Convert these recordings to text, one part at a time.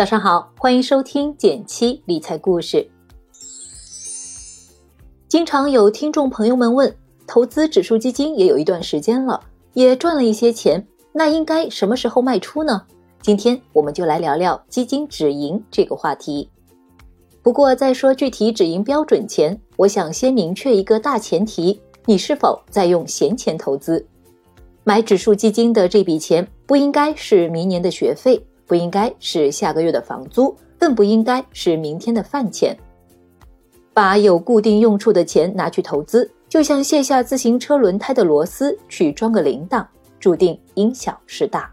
早上好，欢迎收听减七理财故事。经常有听众朋友们问，投资指数基金也有一段时间了，也赚了一些钱，那应该什么时候卖出呢？今天我们就来聊聊基金止盈这个话题。不过在说具体止盈标准前，我想先明确一个大前提：你是否在用闲钱投资？买指数基金的这笔钱不应该是明年的学费。不应该是下个月的房租，更不应该是明天的饭钱。把有固定用处的钱拿去投资，就像卸下自行车轮胎的螺丝去装个铃铛，注定因小失大。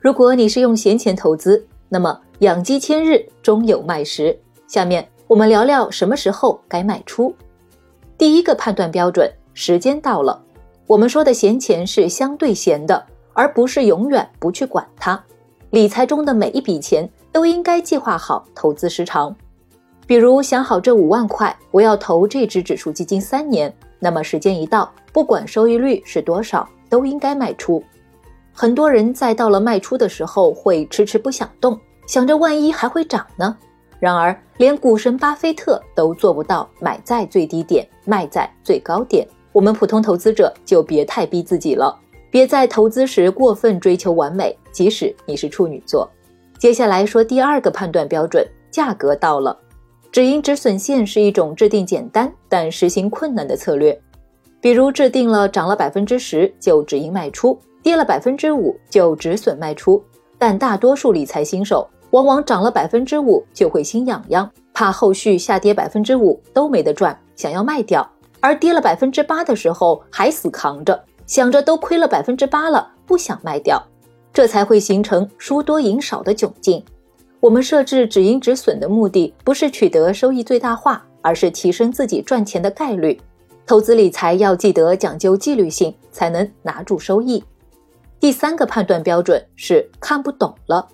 如果你是用闲钱投资，那么养鸡千日，终有卖时。下面我们聊聊什么时候该卖出。第一个判断标准：时间到了。我们说的闲钱是相对闲的，而不是永远不去管它。理财中的每一笔钱都应该计划好投资时长，比如想好这五万块我要投这只指数基金三年，那么时间一到，不管收益率是多少，都应该卖出。很多人在到了卖出的时候会迟迟不想动，想着万一还会涨呢。然而，连股神巴菲特都做不到买在最低点，卖在最高点，我们普通投资者就别太逼自己了。别在投资时过分追求完美，即使你是处女座。接下来说第二个判断标准：价格到了。止盈止损线是一种制定简单但实行困难的策略。比如制定了涨了百分之十就止盈卖出，跌了百分之五就止损卖出。但大多数理财新手往往涨了百分之五就会心痒痒，怕后续下跌百分之五都没得赚，想要卖掉；而跌了百分之八的时候还死扛着。想着都亏了百分之八了，不想卖掉，这才会形成输多赢少的窘境。我们设置止盈止损的目的，不是取得收益最大化，而是提升自己赚钱的概率。投资理财要记得讲究纪律性，才能拿住收益。第三个判断标准是看不懂了。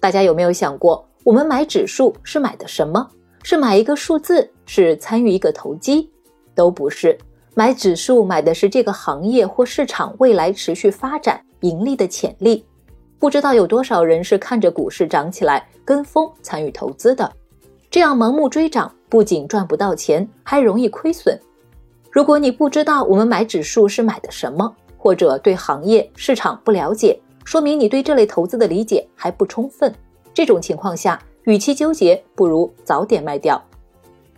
大家有没有想过，我们买指数是买的什么？是买一个数字？是参与一个投机？都不是。买指数买的是这个行业或市场未来持续发展盈利的潜力。不知道有多少人是看着股市涨起来跟风参与投资的，这样盲目追涨不仅赚不到钱，还容易亏损。如果你不知道我们买指数是买的什么，或者对行业市场不了解，说明你对这类投资的理解还不充分。这种情况下，与其纠结，不如早点卖掉。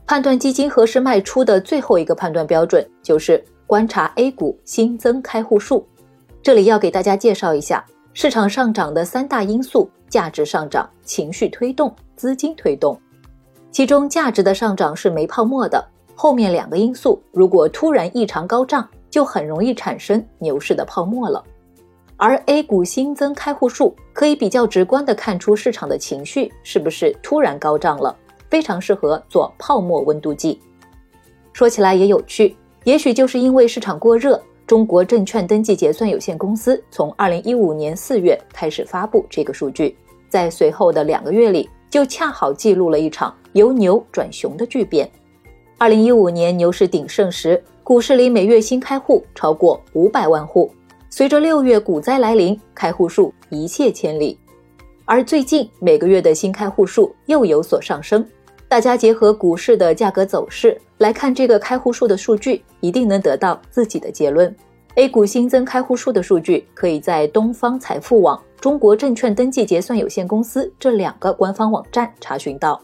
判断基金何时卖出的最后一个判断标准就是观察 A 股新增开户数。这里要给大家介绍一下市场上涨的三大因素：价值上涨、情绪推动、资金推动。其中价值的上涨是没泡沫的，后面两个因素如果突然异常高涨，就很容易产生牛市的泡沫了。而 A 股新增开户数可以比较直观的看出市场的情绪是不是突然高涨了。非常适合做泡沫温度计。说起来也有趣，也许就是因为市场过热，中国证券登记结算有限公司从二零一五年四月开始发布这个数据，在随后的两个月里，就恰好记录了一场由牛转熊的巨变。二零一五年牛市鼎盛时，股市里每月新开户超过五百万户，随着六月股灾来临，开户数一泻千里，而最近每个月的新开户数又有所上升。大家结合股市的价格走势来看这个开户数的数据，一定能得到自己的结论。A 股新增开户数的数据可以在东方财富网、中国证券登记结算有限公司这两个官方网站查询到。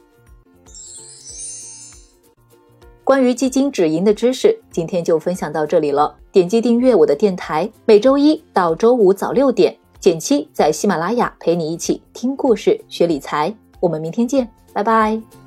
关于基金止盈的知识，今天就分享到这里了。点击订阅我的电台，每周一到周五早六点，减七在喜马拉雅陪你一起听故事、学理财。我们明天见，拜拜。